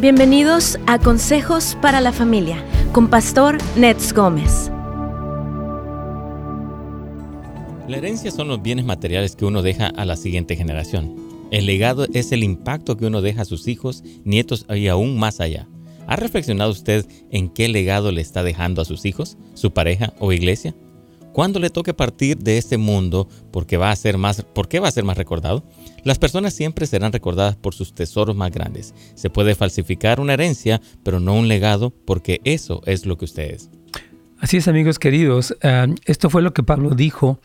Bienvenidos a Consejos para la Familia con Pastor Nets Gómez. La herencia son los bienes materiales que uno deja a la siguiente generación. El legado es el impacto que uno deja a sus hijos, nietos y aún más allá. ¿Ha reflexionado usted en qué legado le está dejando a sus hijos, su pareja o iglesia? Cuando le toque partir de este mundo, porque va a ser más, ¿por qué va a ser más recordado? Las personas siempre serán recordadas por sus tesoros más grandes. Se puede falsificar una herencia, pero no un legado, porque eso es lo que usted es. Así es, amigos queridos. Esto fue lo que Pablo dijo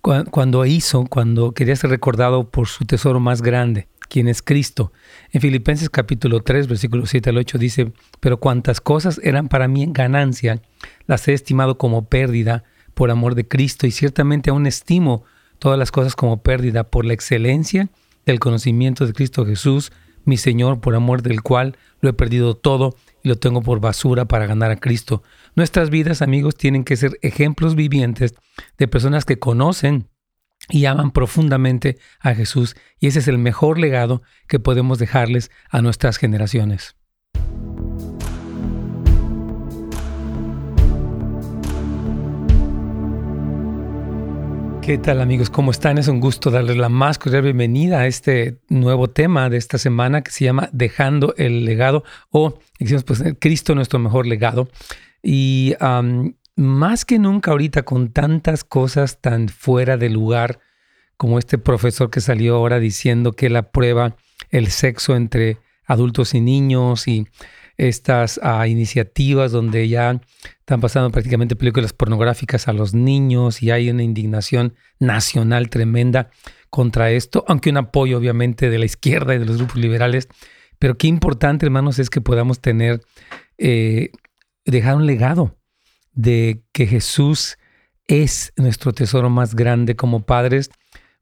cuando hizo, cuando quería ser recordado por su tesoro más grande, quien es Cristo. En Filipenses capítulo 3, versículo 7 al 8 dice, pero cuantas cosas eran para mí ganancia, las he estimado como pérdida por amor de Cristo y ciertamente aún estimo todas las cosas como pérdida por la excelencia del conocimiento de Cristo Jesús, mi Señor, por amor del cual lo he perdido todo y lo tengo por basura para ganar a Cristo. Nuestras vidas, amigos, tienen que ser ejemplos vivientes de personas que conocen y aman profundamente a Jesús y ese es el mejor legado que podemos dejarles a nuestras generaciones. ¿Qué tal amigos? ¿Cómo están? Es un gusto darles la más cordial bienvenida a este nuevo tema de esta semana que se llama Dejando el legado o, decimos, pues Cristo nuestro mejor legado. Y más que nunca ahorita con tantas cosas tan fuera de lugar como este profesor que salió ahora diciendo que la prueba el sexo entre adultos y niños y estas ah, iniciativas donde ya están pasando prácticamente películas pornográficas a los niños y hay una indignación nacional tremenda contra esto, aunque un apoyo obviamente de la izquierda y de los grupos liberales. Pero qué importante, hermanos, es que podamos tener, eh, dejar un legado de que Jesús es nuestro tesoro más grande como padres.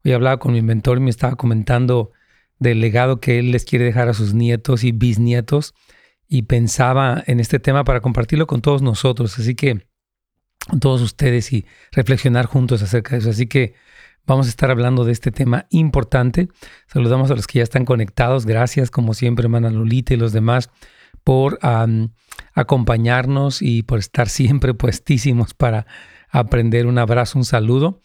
Hoy hablaba con mi mentor y me estaba comentando del legado que él les quiere dejar a sus nietos y bisnietos y pensaba en este tema para compartirlo con todos nosotros, así que con todos ustedes y reflexionar juntos acerca de eso. Así que vamos a estar hablando de este tema importante. Saludamos a los que ya están conectados. Gracias, como siempre, hermana Lolita y los demás, por acompañarnos y por estar siempre puestísimos para aprender. Un abrazo, un saludo.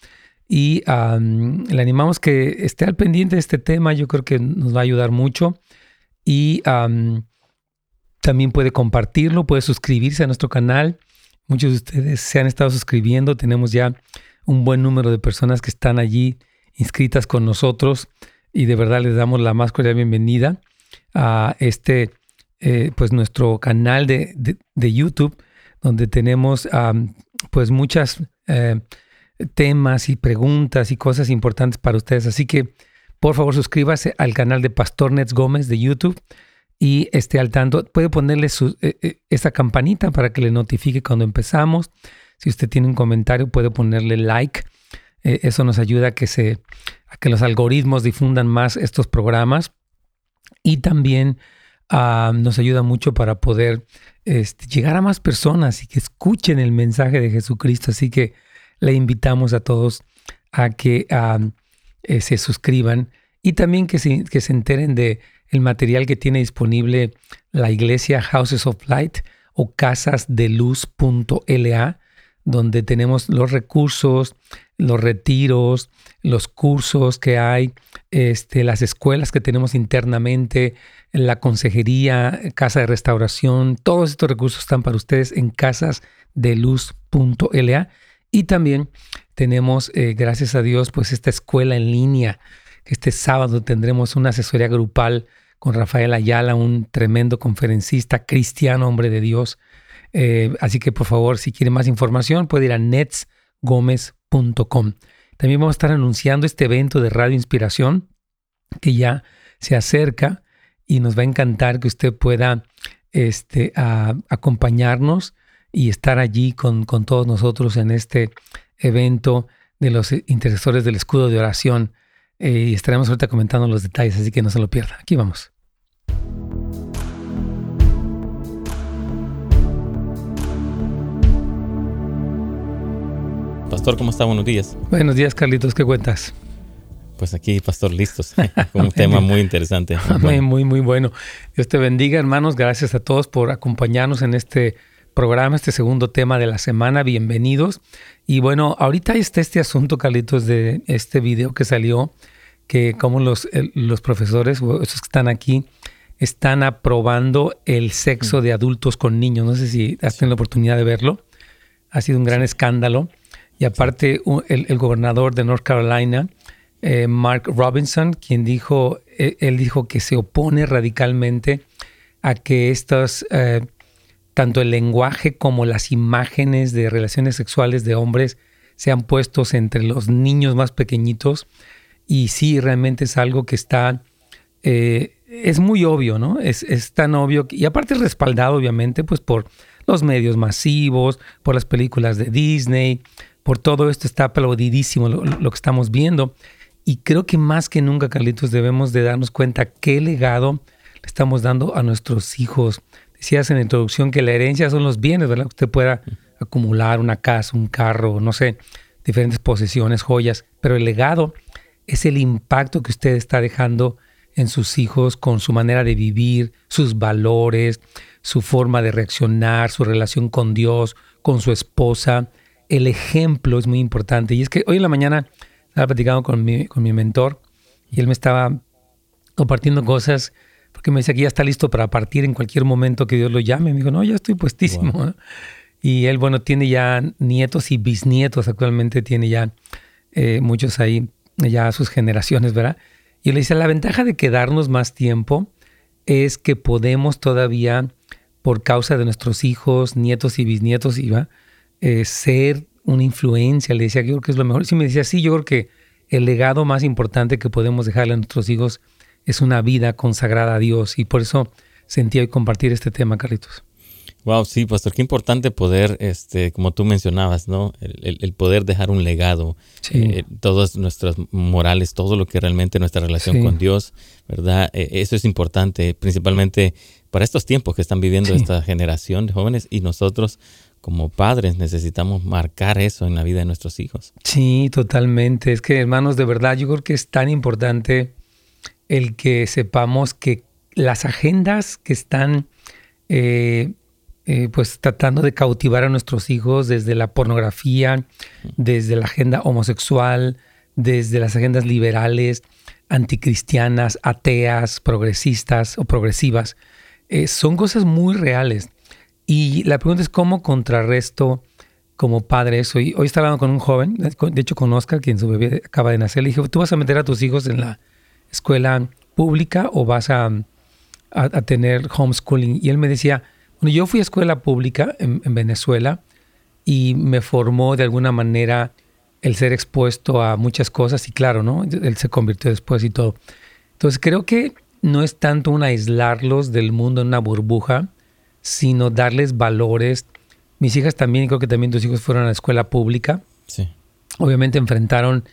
Y le animamos que esté al pendiente de este tema. Yo creo que nos va a ayudar mucho. Y también puede compartirlo, puede suscribirse a nuestro canal. Muchos de ustedes se han estado suscribiendo. Tenemos ya un buen número de personas que están allí inscritas con nosotros y de verdad les damos la más cordial bienvenida a este, eh, pues nuestro canal de, YouTube, donde tenemos pues muchas eh, temas y preguntas y cosas importantes para ustedes. Así que por favor suscríbase al canal de Pastor Nets Gómez de YouTube y esté al tanto. Puede ponerle su, eh, eh, esa campanita para que le notifique cuando empezamos. Si usted tiene un comentario, puede ponerle like. Eh, eso nos ayuda a que, se, a que los algoritmos difundan más estos programas. Y también ah, nos ayuda mucho para poder este, llegar a más personas y que escuchen el mensaje de Jesucristo. Así que le invitamos a todos a que ah, se suscriban y también que que se enteren de el material que tiene disponible la iglesia Houses of Light o casasdeluz.la, donde tenemos los recursos, los retiros, los cursos que hay, este, las escuelas que tenemos internamente, la consejería, casa de restauración, todos estos recursos están para ustedes en casasdeluz.la y también tenemos, eh, gracias a Dios, pues esta escuela en línea. Este sábado tendremos una asesoría grupal con Rafael Ayala, un tremendo conferencista cristiano, hombre de Dios. Eh, así que por favor, si quiere más información, puede ir a netsgomez.com. También vamos a estar anunciando este evento de Radio Inspiración que ya se acerca y nos va a encantar que usted pueda este, acompañarnos y estar allí con, con todos nosotros en este evento de los intercesores del escudo de oración. Eh, y estaremos ahorita comentando los detalles, así que no se lo pierda. Aquí vamos. Pastor, ¿cómo está? Buenos días. Buenos días, Carlitos, ¿qué cuentas? pues aquí, pastor, listos. un tema muy interesante. Muy, muy, muy bueno. Dios te bendiga, hermanos. Gracias a todos por acompañarnos en este programa, este segundo tema de la semana. Bienvenidos. Y bueno, ahorita está este asunto, Carlitos, de este video que salió, que como los, los profesores, esos que están aquí, están aprobando el sexo de adultos con niños. No sé si has tenido la oportunidad de verlo. Ha sido un gran escándalo. Y aparte, el, gobernador de North Carolina, eh, Mark Robinson, quien dijo, e, él dijo que se opone radicalmente a que estos, eh, tanto el lenguaje como las imágenes de relaciones sexuales de hombres sean puestos entre los niños más pequeñitos. Y sí, realmente es algo que está, eh, es muy obvio, ¿no? Es, es tan obvio, y aparte es respaldado obviamente pues por los medios masivos, por las películas de Disney, por todo esto está aplaudidísimo lo, que estamos viendo. Y creo que más que nunca, Carlitos, debemos de darnos cuenta qué legado le estamos dando a nuestros hijos. Decías en la introducción que la herencia son los bienes, ¿verdad? Usted pueda acumular una casa, un carro, no sé, diferentes posesiones, joyas, pero el legado es el impacto que usted está dejando en sus hijos con su manera de vivir, sus valores, su forma de reaccionar, su relación con Dios, con su esposa. El ejemplo es muy importante. Y es que hoy en la mañana estaba platicando con mi, con mi mentor y él me estaba compartiendo cosas porque me decía que ya está listo para partir en cualquier momento que Dios lo llame. Me dijo, no, ya estoy puestísimo. Y él, bueno, tiene ya nietos y bisnietos. Actualmente tiene ya eh, muchos ahí, ya sus generaciones, ¿verdad? Y le dice, la ventaja de quedarnos más tiempo es que podemos todavía por causa de nuestros hijos, nietos y bisnietos, iba eh, ser una influencia. Le decía, yo creo que es lo mejor. Si me decía, sí, yo creo que el legado más importante que podemos dejarle a nuestros hijos es una vida consagrada a Dios. Y por eso sentí hoy compartir este tema, Carlitos. Wow, sí, pastor, qué importante poder, este, como tú mencionabas, ¿no? El, poder dejar un legado, eh, todas nuestras morales, todo lo que realmente nuestra relación con Dios, ¿verdad? Eh, eso es importante, principalmente para estos tiempos que están viviendo esta generación de jóvenes y nosotros como padres necesitamos marcar eso en la vida de nuestros hijos. Sí, totalmente. Es que, hermanos, de verdad, yo creo que es tan importante el que sepamos que las agendas que están eh, eh, pues tratando de cautivar a nuestros hijos desde la pornografía, desde la agenda homosexual, desde las agendas liberales, anticristianas, ateas, progresistas o progresivas. Eh, son cosas muy reales. Y la pregunta es cómo contrarresto como padre eso. hoy estaba hablando con un joven, de hecho con Oscar, quien su bebé acaba de nacer. Le dije, ¿tú vas a meter a tus hijos en la escuela pública o vas a, a tener homeschooling? Y él me decía, bueno, yo fui a escuela pública en, Venezuela y me formó de alguna manera el ser expuesto a muchas cosas y claro, ¿no? Él se convirtió después y todo. Entonces creo que no es tanto un aislarlos del mundo en una burbuja, sino darles valores. Mis hijas también, creo que también tus hijos fueron a la escuela pública. Sí. Obviamente enfrentaron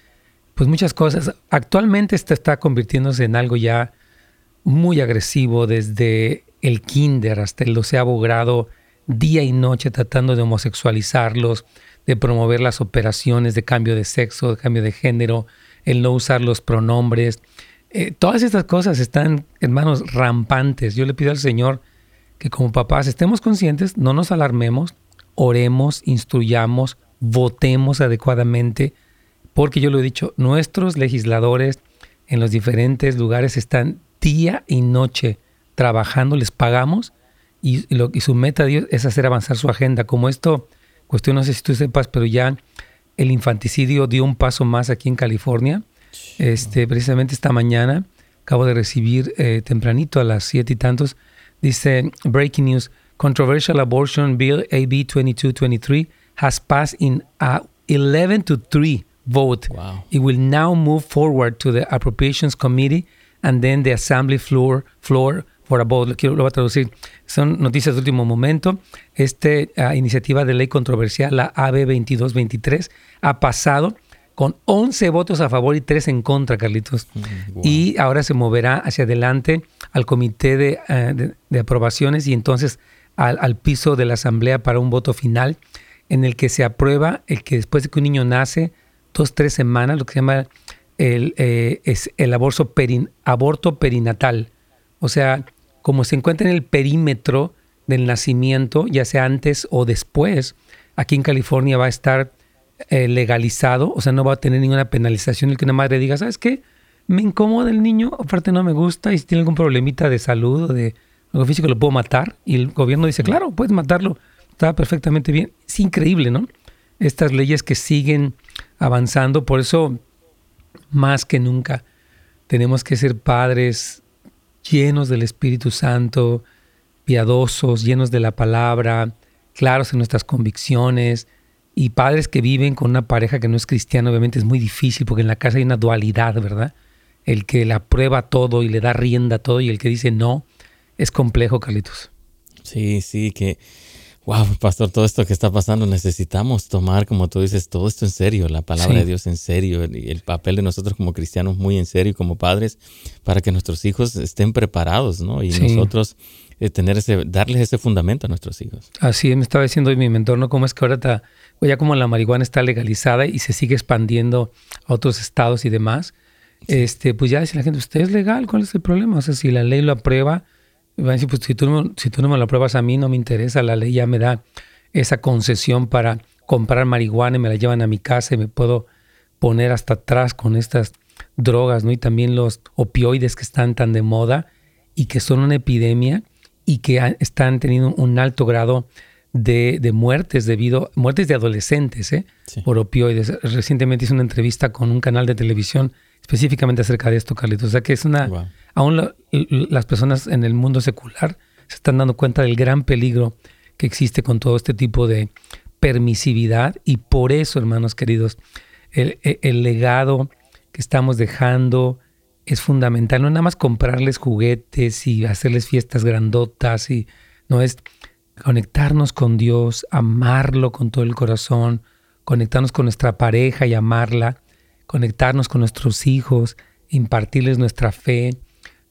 pues muchas cosas. Actualmente esto está convirtiéndose en algo ya muy agresivo desde el kinder hasta el doceavo grado, día y noche tratando de homosexualizarlos, de promover las operaciones de cambio de sexo, de cambio de género, el no usar los pronombres. Eh, todas estas cosas están, hermanos, rampantes. Yo le pido al Señor que como papás estemos conscientes, no nos alarmemos, oremos, instruyamos, votemos adecuadamente, porque yo lo he dicho, nuestros legisladores en los diferentes lugares están día y noche trabajando, les pagamos y, lo, y su meta Dios es hacer avanzar su agenda. Como esto, cuestión no sé si tú sepas, pero ya el infanticidio dio un paso más aquí en California. Este, precisamente esta mañana acabo de recibir eh, tempranito a las siete y tantos, dice Breaking News, Controversial Abortion Bill AB 2223 has passed in a 11 to 3 vote. It will now move forward to the Appropriations Committee and then the Assembly floor, floor for about, lo voy a traducir, son noticias de último momento. Esta iniciativa de ley controversial, la AB 2223, ha pasado con 11 votos a favor y 3 en contra, Carlitos. Mm, y ahora se moverá hacia adelante al comité eh, de, aprobaciones y entonces al, al, piso de la asamblea para un voto final en el que se aprueba el que después de que un niño nace, dos, tres semanas, lo que se llama el, eh, es el aborto, aborto perinatal. O sea, como se encuentra en el perímetro del nacimiento, ya sea antes o después, aquí en California va a estar eh, legalizado, o sea, no va a tener ninguna penalización el que una madre diga, ¿sabes qué? Me incomoda el niño, aparte no me gusta, y si tiene algún problemita de salud o de algo físico, lo puedo matar. Y el gobierno dice, claro, puedes matarlo, está perfectamente bien. Es increíble, ¿no? Estas leyes que siguen avanzando, por eso más que nunca tenemos que ser padres llenos del Espíritu Santo, piadosos, llenos de la palabra, claros en nuestras convicciones, y padres que viven con una pareja que no es cristiana, obviamente es muy difícil porque en la casa hay una dualidad, ¿verdad? El que le aprueba todo y le da rienda a todo y el que dice no, es complejo, Carlitos. Sí, sí, que, wow, pastor, todo esto que está pasando, necesitamos tomar, como tú dices, todo esto en serio, la palabra de Dios en serio, y el papel de nosotros como cristianos muy en serio, como padres, para que nuestros hijos estén preparados, ¿no? Y nosotros eh, tener ese, darles ese fundamento a nuestros hijos. Así me estaba diciendo hoy mi mentor, ¿no? Cómo es que ahora está, ya como la marihuana está legalizada y se sigue expandiendo a otros estados y demás, este, pues ya dice la gente, usted es legal, ¿cuál es el problema? O sea, si la ley lo aprueba, van a decir, pues si tú, no, si tú no me lo apruebas a mí, no me interesa, la ley ya me da esa concesión para comprar marihuana y me la llevan a mi casa y me puedo poner hasta atrás con estas drogas, ¿no? Y también los opioides que están tan de moda y que son una epidemia y que están teniendo un alto grado de, muertes debido, muertes de adolescentes ¿eh? por opioides. Recientemente hice una entrevista con un canal de televisión específicamente acerca de esto, Carlitos. O sea que es una, aún las personas en el mundo secular se están dando cuenta del gran peligro que existe con todo este tipo de permisividad y por eso, hermanos queridos, el, el legado que estamos dejando, es fundamental. No nada más comprarles juguetes y hacerles fiestas grandotas, y no es conectarnos con Dios, amarlo con todo el corazón, conectarnos con nuestra pareja y amarla, conectarnos con nuestros hijos, impartirles nuestra fe.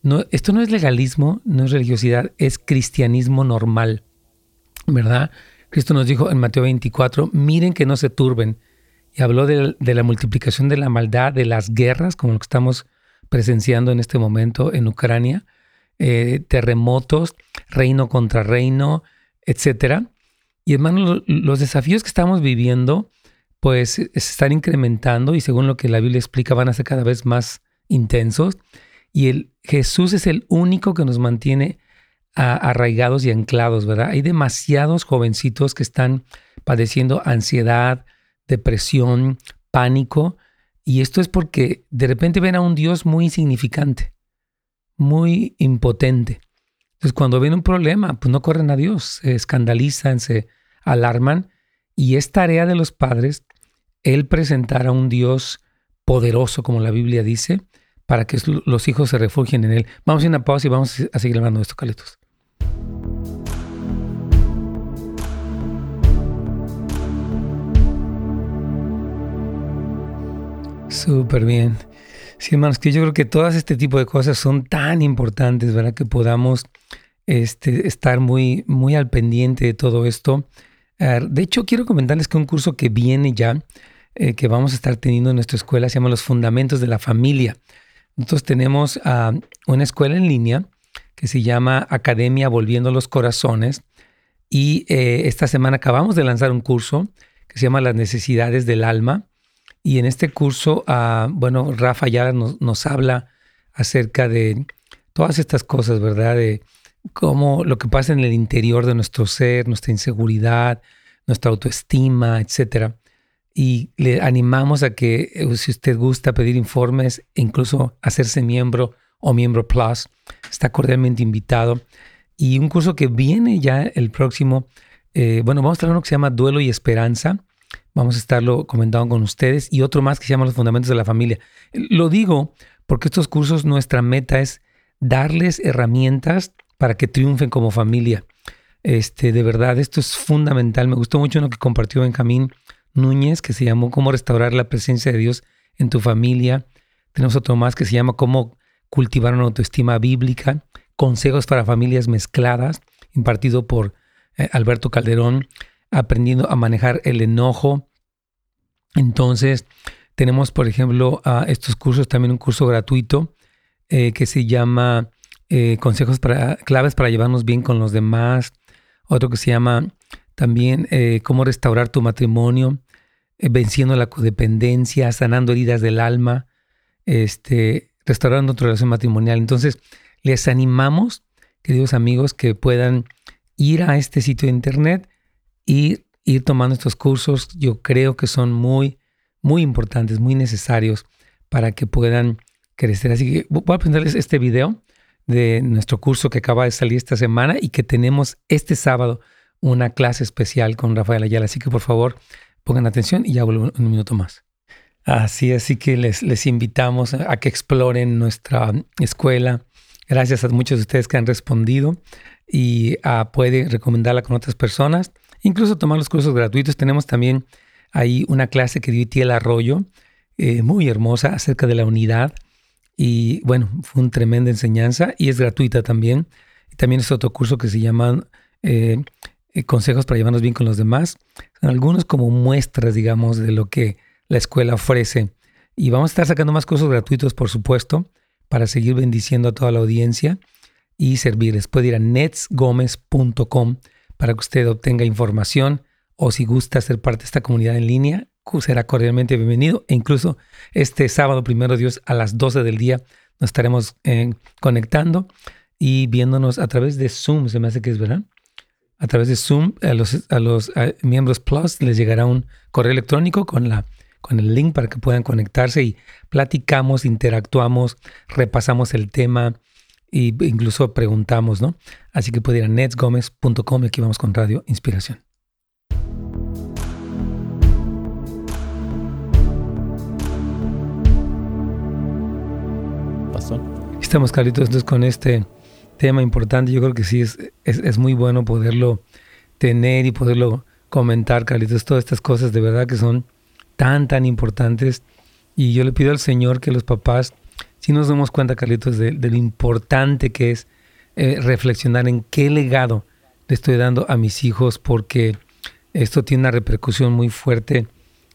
No, esto no es legalismo, no es religiosidad, es cristianismo normal, ¿verdad? Cristo nos dijo en Mateo 24, miren que no se turben. Y habló de, la multiplicación de la maldad, de las guerras, como lo que estamos presenciando en este momento en Ucrania, eh, terremotos, reino contra reino, etcétera. Y hermanos, los desafíos que estamos viviendo, pues se están incrementando y según lo que la Biblia explica, van a ser cada vez más intensos. Y el, Jesús es el único que nos mantiene arraigados y anclados, ¿verdad? Hay demasiados jovencitos que están padeciendo ansiedad, depresión, pánico, y esto es porque de repente ven a un Dios muy insignificante, muy impotente. Entonces cuando ven un problema, pues no corren a Dios, se escandalizan, se alarman. Y es tarea de los padres el presentar a un Dios poderoso, como la Biblia dice, para que los hijos se refugien en él. Vamos a una pausa y vamos a seguir hablando de esto, Caletos. Súper bien. Sí, hermanos, que yo creo que todas este tipo de cosas son tan importantes, ¿verdad? Que podamos este, estar muy, muy al pendiente de todo esto. De hecho, quiero comentarles que un curso que viene ya, eh, que vamos a estar teniendo en nuestra escuela, se llama Los Fundamentos de la Familia. Nosotros tenemos ah, una escuela en línea que se llama Academia Volviendo los Corazones y eh, esta semana acabamos de lanzar un curso que se llama Las Necesidades del Alma y en este curso, ah, bueno, Rafa ya nos, habla acerca de todas estas cosas, ¿verdad? Cómo lo que pasa en el interior de nuestro ser, nuestra inseguridad, nuestra autoestima, etcétera. Y le animamos a que, eh, si usted gusta pedir informes, incluso hacerse miembro o miembro plus, está cordialmente invitado. Y un curso que viene ya el próximo, eh, bueno, vamos a tener uno que se llama Duelo y Esperanza Vamos a estarlo comentando con ustedes y otro más que se llama Los Fundamentos de la Familia. Lo digo porque estos cursos, nuestra meta es darles herramientas para que triunfen como familia. Este, de verdad, esto es fundamental. Me gustó mucho lo que compartió Benjamín Núñez, que se llamó Cómo restaurar la presencia de Dios en tu familia. Tenemos otro más que se llama Cómo cultivar una autoestima bíblica. Consejos para familias mezcladas, impartido por eh, Alberto Calderón aprendiendo a manejar el enojo. Entonces, Tenemos, por ejemplo, estos cursos, también un curso gratuito eh, que se llama eh, Consejos para claves para llevarnos bien con los demás. Otro que se llama también eh, Cómo restaurar tu matrimonio, venciendo la codependencia, sanando heridas del alma, este, restaurando tu relación matrimonial. Entonces, les animamos, queridos amigos, que puedan ir a este sitio de internet y ir tomando estos cursos. Yo creo que son muy, muy importantes, muy necesarios para que puedan crecer. Así que voy a presentarles este video de nuestro curso que acaba de salir esta semana y que tenemos este sábado una clase especial con Rafael Ayala. Así que por favor pongan atención y ya vuelvo un minuto más. Así, así que les, les invitamos a que exploren nuestra escuela. Gracias a muchos de ustedes que han respondido y uh, puede recomendarla con otras personas. Incluso tomar los cursos gratuitos. Tenemos también ahí una clase que dio Itiel Arroyo, eh, muy hermosa, acerca de la unidad. Y bueno, fue una tremenda enseñanza y es gratuita también. También es otro curso que se llama eh, eh, Consejos para llevarnos bien con los demás. Son algunos como muestras, digamos, de lo que la escuela ofrece. Y vamos a estar sacando más cursos gratuitos, por supuesto, para seguir bendiciendo a toda la audiencia y servirles. Puede ir a netsgomez.com para que usted obtenga información o si gusta ser parte de esta comunidad en línea, será cordialmente bienvenido. E incluso este sábado, primero Dios, a las 12 del día, nos estaremos eh, conectando y viéndonos a través de Zoom, se me hace que es verdad. A través de Zoom, a los, a los miembros Plus les llegará un correo electrónico con la con el link para que puedan conectarse y platicamos, interactuamos, repasamos el tema e incluso preguntamos, ¿no? Así que pueden ir a netsgomez.com y aquí vamos con Radio Inspiración. Estamos, Carlitos, entonces con este tema importante. Yo creo que sí es, es, muy bueno poderlo tener y poderlo comentar, Carlitos. Todas estas cosas de verdad que son tan, tan importantes. Y yo le pido al Señor que los papás, si nos demos cuenta, Carlitos, de, lo importante que es eh, reflexionar en qué legado le estoy dando a mis hijos, porque esto tiene una repercusión muy fuerte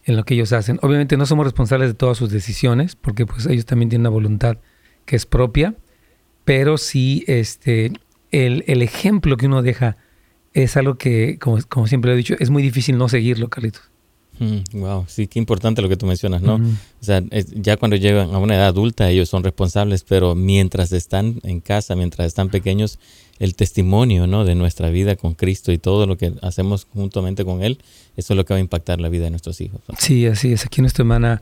en lo que ellos hacen. Obviamente no somos responsables de todas sus decisiones, porque pues ellos también tienen una voluntad que es propia, pero sí este, el, el ejemplo que uno deja es algo que, como, como siempre he dicho, es muy difícil no seguirlo, Carlitos wow, sí, qué importante lo que tú mencionas, ¿no? O sea, ya cuando llegan a una edad adulta ellos son responsables, pero mientras están en casa, mientras están pequeños, el testimonio, ¿no? De nuestra vida con Cristo y todo lo que hacemos juntamente con Él, eso es lo que va a impactar la vida de nuestros hijos. Sí, así es. Aquí nuestra hermana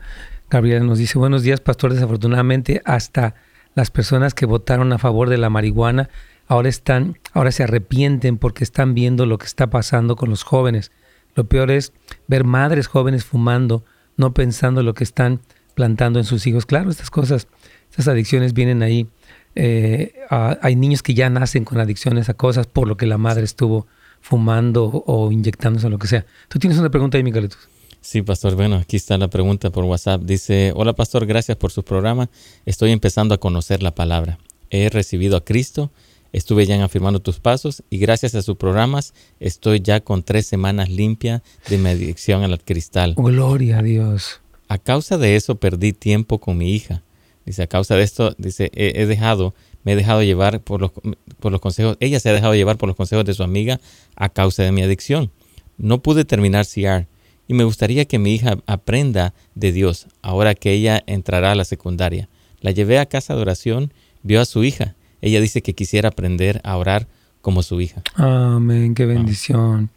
Gabriela nos dice, buenos días, pastor. Desafortunadamente, hasta las personas que votaron a favor de la marihuana ahora están, ahora se arrepienten porque están viendo lo que está pasando con los jóvenes lo peor es ver madres jóvenes fumando, no pensando lo que están plantando en sus hijos. Claro, estas cosas, estas adicciones vienen ahí. Eh, hay niños que ya nacen con adicciones a cosas por lo que la madre estuvo fumando o inyectándose o lo que sea. Tú tienes una pregunta ahí, Miguelitos. Sí, pastor. Bueno, aquí está la pregunta por WhatsApp. Dice, hola pastor, gracias por su programa. Estoy empezando a conocer la palabra. He recibido a Cristo Estuve ya afirmando tus pasos y gracias a sus programas estoy ya con tres semanas limpia de mi adicción al cristal. Gloria a Dios. A causa de eso perdí tiempo con mi hija. Dice, a causa de esto, dice, he, dejado, me he dejado llevar por los, por los consejos, ella se ha dejado llevar por los consejos de su amiga a causa de mi adicción. No pude terminar CR y me gustaría que mi hija aprenda de Dios ahora que ella entrará a la secundaria. La llevé a casa de oración, vio a su hija ella dice que quisiera aprender a orar como su hija. Amén, qué bendición.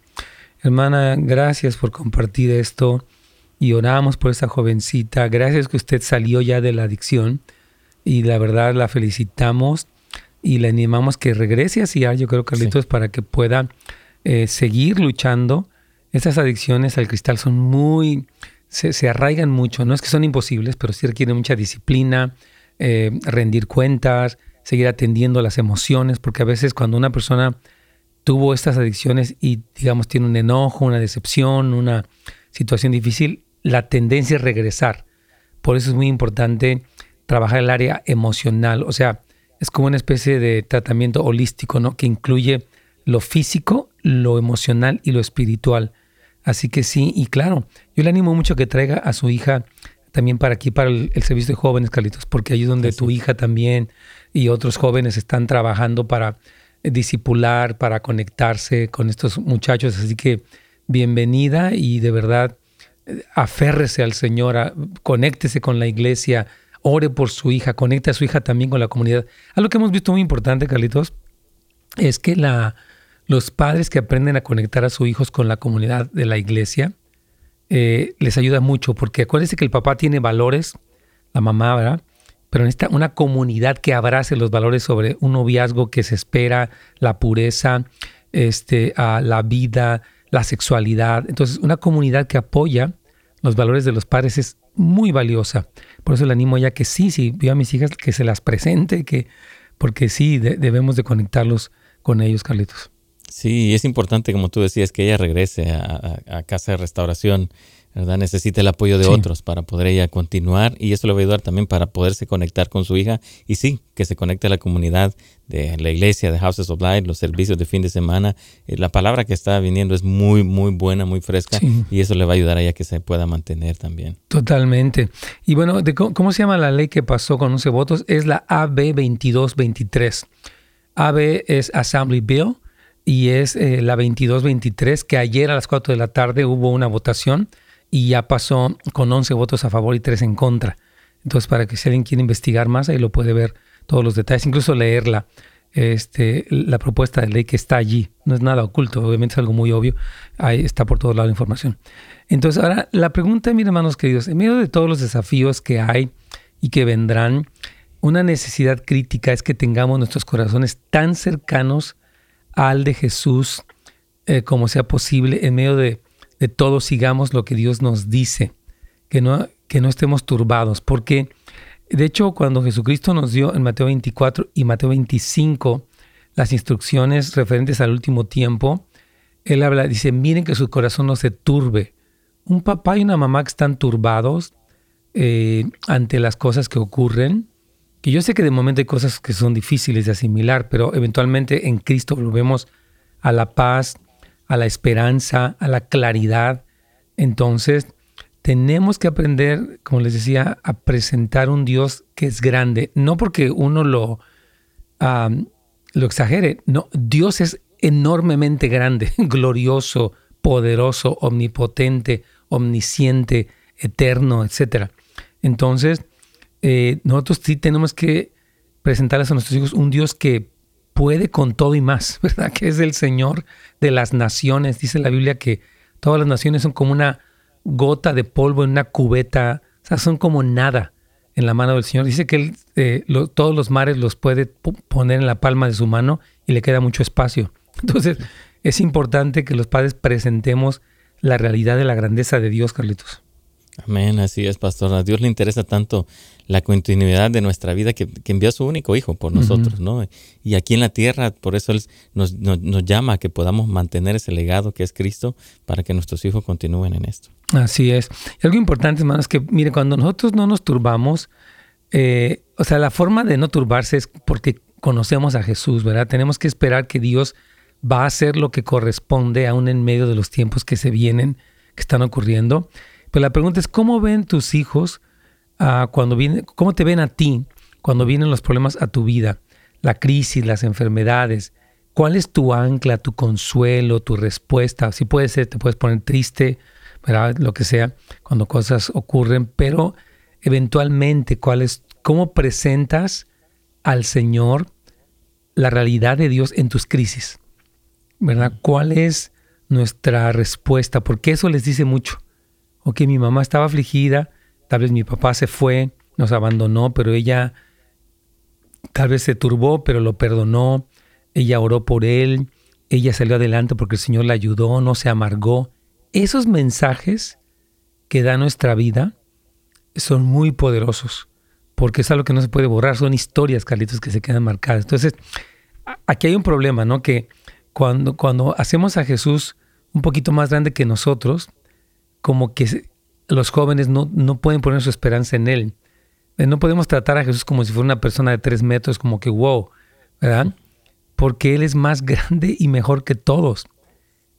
Hermana, gracias por compartir esto y oramos por esa jovencita. Gracias que usted salió ya de la adicción y la verdad la felicitamos y le animamos que regrese hacia, yo creo, Carlitos, para que pueda eh, seguir luchando. Estas adicciones al cristal son muy, se, arraigan mucho. No es que son imposibles, pero sí requieren mucha disciplina, eh, rendir cuentas, seguir atendiendo las emociones, porque a veces cuando una persona tuvo estas adicciones y digamos tiene un enojo, una decepción, una situación difícil, la tendencia es regresar. Por eso es muy importante trabajar el área emocional, o sea, es como una especie de tratamiento holístico, ¿no? Que incluye lo físico, lo emocional y lo espiritual. Así que sí, y claro, yo le animo mucho que traiga a su hija también para aquí, para el, servicio de jóvenes, Carlitos, porque ahí es donde tu hija también y otros jóvenes están trabajando para disipular, para conectarse con estos muchachos. Así que bienvenida y de verdad aférrese al Señor, conéctese con la iglesia, ore por su hija, conecte a su hija también con la comunidad. Algo que hemos visto muy importante, Carlitos, es que la, los padres que aprenden a conectar a sus hijos con la comunidad de la iglesia eh, les ayuda mucho, porque acuérdense que el papá tiene valores, la mamá, ¿verdad? Pero necesita una comunidad que abrace los valores sobre un noviazgo que se espera, la pureza, este, a la vida, la sexualidad. Entonces, una comunidad que apoya los valores de los padres es muy valiosa. Por eso le animo ya que sí, sí, veo a mis hijas que se las presente, que, porque sí, debemos de conectarlos con ellos, Carlitos. Sí, es importante, como tú decías, que ella regrese a, casa de restauración, ¿verdad? Necesita el apoyo de otros para poder ella continuar y eso le va a ayudar también para poderse conectar con su hija y sí, que se conecte a la comunidad de la iglesia, de Houses of Light, los servicios de fin de semana. Eh, la palabra que está viniendo es muy, muy buena, muy fresca y eso le va a ayudar a ella que se pueda mantener también. Totalmente. Y bueno, ¿cómo se llama la ley que pasó con 11 votos? Es la AB 2223. AB es Assembly Bill y es eh, la 2223, que ayer a las 4 de la tarde hubo una votación y ya pasó con 11 votos a favor y 3 en contra. Entonces, para que si alguien quiere investigar más, ahí lo puede ver todos los detalles, incluso leerla. Este, la propuesta de ley que está allí. No es nada oculto, obviamente es algo muy obvio. Ahí está por todos lados la información. Entonces, ahora la pregunta, mis hermanos queridos, en medio de todos los desafíos que hay y que vendrán, una necesidad crítica es que tengamos nuestros corazones tan cercanos al de Jesús eh, como sea posible. En medio de, de, todo sigamos lo que Dios nos dice, que no, que no estemos turbados, porque de hecho cuando Jesucristo nos dio en Mateo 24 y Mateo 25 las instrucciones referentes al último tiempo, Él habla, dice, miren que su corazón no se turbe. Un papá y una mamá que están turbados eh, ante las cosas que ocurren, que yo sé que de momento hay cosas que son difíciles de asimilar, pero eventualmente en Cristo volvemos a la paz, a la esperanza, a la claridad. Entonces, tenemos que aprender, como les decía, a presentar un Dios que es grande, no porque uno lo, lo exagere, no, Dios es enormemente grande, glorioso, poderoso, omnipotente, omnisciente, eterno, etc. Entonces, eh, nosotros sí tenemos que presentarles a nuestros hijos un Dios que puede con todo y más, ¿verdad? Que es el Señor de las naciones. Dice la Biblia que todas las naciones son como una gota de polvo en una cubeta, o sea, son como nada en la mano del Señor. Dice que Él eh, todos los mares los puede poner en la palma de su mano y le queda mucho espacio. Entonces, es importante que los padres presentemos la realidad de la grandeza de Dios, Carlitos. Amén, así es, pastor. A Dios le interesa tanto la continuidad de nuestra vida que, envió a su único hijo por nosotros, ¿no? Y aquí en la tierra, por eso Él nos, llama a que podamos mantener ese legado que es Cristo para que nuestros hijos continúen en esto. Así es. Y algo importante, hermano, es que, mire, cuando nosotros no nos turbamos, eh, o sea, la forma de no turbarse es porque conocemos a Jesús, ¿verdad? Tenemos que esperar que Dios va a hacer lo que corresponde aún en medio de los tiempos que se vienen, que están ocurriendo. Pero la pregunta es, ¿cómo ven tus hijos uh, cuando viene, cómo te ven a ti cuando vienen los problemas a tu vida, la crisis, las enfermedades? ¿Cuál es tu ancla, tu consuelo, tu respuesta? Si puede ser, te puedes poner triste, ¿verdad? lo que sea, cuando cosas ocurren, pero eventualmente, ¿cuál es, ¿cómo presentas al Señor la realidad de Dios en tus crisis? ¿Verdad? ¿Cuál es nuestra respuesta? Porque eso les dice mucho ok, mi mamá estaba afligida, tal vez mi papá se fue, nos abandonó, pero ella tal vez se turbó, pero lo perdonó, ella oró por él, ella salió adelante porque el Señor la ayudó, no se amargó. Esos mensajes que da nuestra vida son muy poderosos, porque es algo que no se puede borrar, son historias, Carlitos, que se quedan marcadas. Entonces, aquí hay un problema, ¿no? Que cuando, cuando hacemos a Jesús un poquito más grande que nosotros, como que los jóvenes no, no pueden poner su esperanza en Él. Eh, no podemos tratar a Jesús como si fuera una persona de tres metros, como que wow, ¿verdad? Porque Él es más grande y mejor que todos.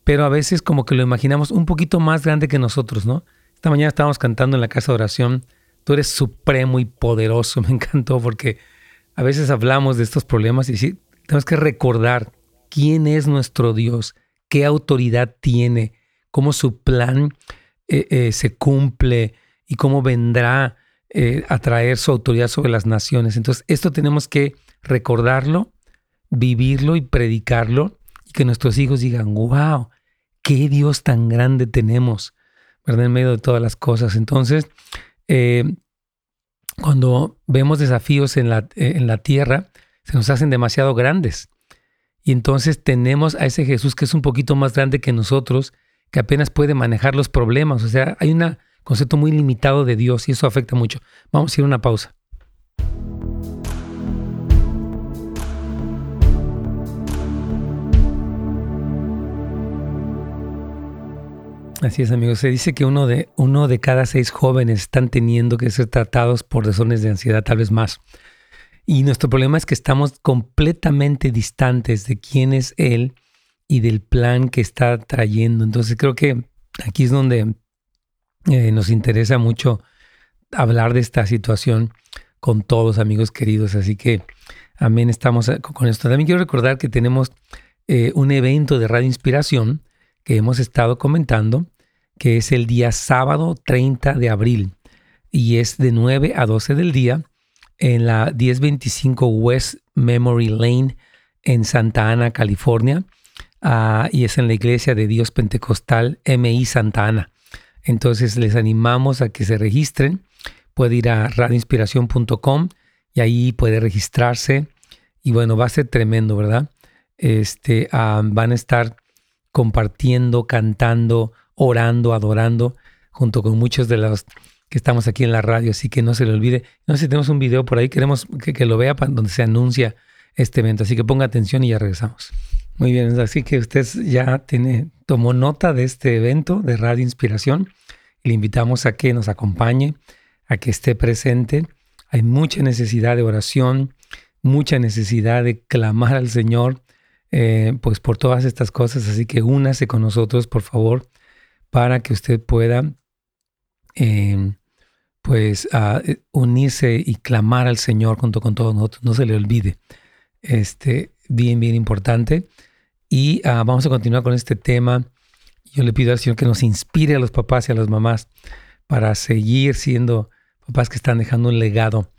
Pero a veces como que lo imaginamos un poquito más grande que nosotros, ¿no? Esta mañana estábamos cantando en la casa de oración tú eres supremo y poderoso. Me encantó porque a veces hablamos de estos problemas y sí, tenemos que recordar quién es nuestro Dios, qué autoridad tiene, cómo su plan eh, eh, se cumple y cómo vendrá eh, a traer su autoridad sobre las naciones. Entonces, esto tenemos que recordarlo, vivirlo y predicarlo y que nuestros hijos digan, wow, qué Dios tan grande tenemos, ¿verdad? En medio de todas las cosas. Entonces, cuando vemos desafíos en la, en la tierra, se nos hacen demasiado grandes. Y entonces tenemos a ese Jesús que es un poquito más grande que nosotros, que apenas puede manejar los problemas. O sea, hay un concepto muy limitado de Dios y eso afecta mucho. Vamos a ir a una pausa. Así es, amigos. Se dice que uno de, uno de cada seis jóvenes están teniendo que ser tratados por razones de ansiedad, tal vez más. Y nuestro problema es que estamos completamente distantes de quién es Él y del plan que está trayendo. Entonces creo que aquí es donde eh, nos interesa mucho hablar de esta situación con todos amigos queridos. Así que amén, estamos con esto. También quiero recordar que tenemos eh, un evento de Radio Inspiración que hemos estado comentando, que es el día sábado 30 de abril y es de 9 a 12 del día en la 1025 West Memory Lane en Santa Ana, California, ah, y es en la Iglesia de Dios Pentecostal MI Santa Ana. Entonces les animamos a que se registren. Puede ir a radioinspiración.com y ahí puede registrarse. Y bueno, va a ser tremendo, ¿verdad? Este, ah, van a estar compartiendo, cantando, orando, adorando, junto con muchos de los que estamos aquí en la radio, así que no se le olvide. No sé si tenemos un video por ahí, queremos que, lo vea donde se anuncia este evento, así que ponga atención y ya regresamos. Muy bien, así que usted ya tiene, tomó nota de este evento de Radio Inspiración le invitamos a que nos acompañe, a que esté presente. Hay mucha necesidad de oración, mucha necesidad de clamar al Señor, eh, pues por todas estas cosas, así que únase con nosotros, por favor, para que usted pueda eh, pues eh, unirse y clamar al Señor junto con todos nosotros, no se le olvide. Este, bien, bien importante. Y ah, vamos a continuar con este tema. Yo le pido al Señor que nos inspire a los papás y a las mamás para seguir siendo papás que están dejando un legado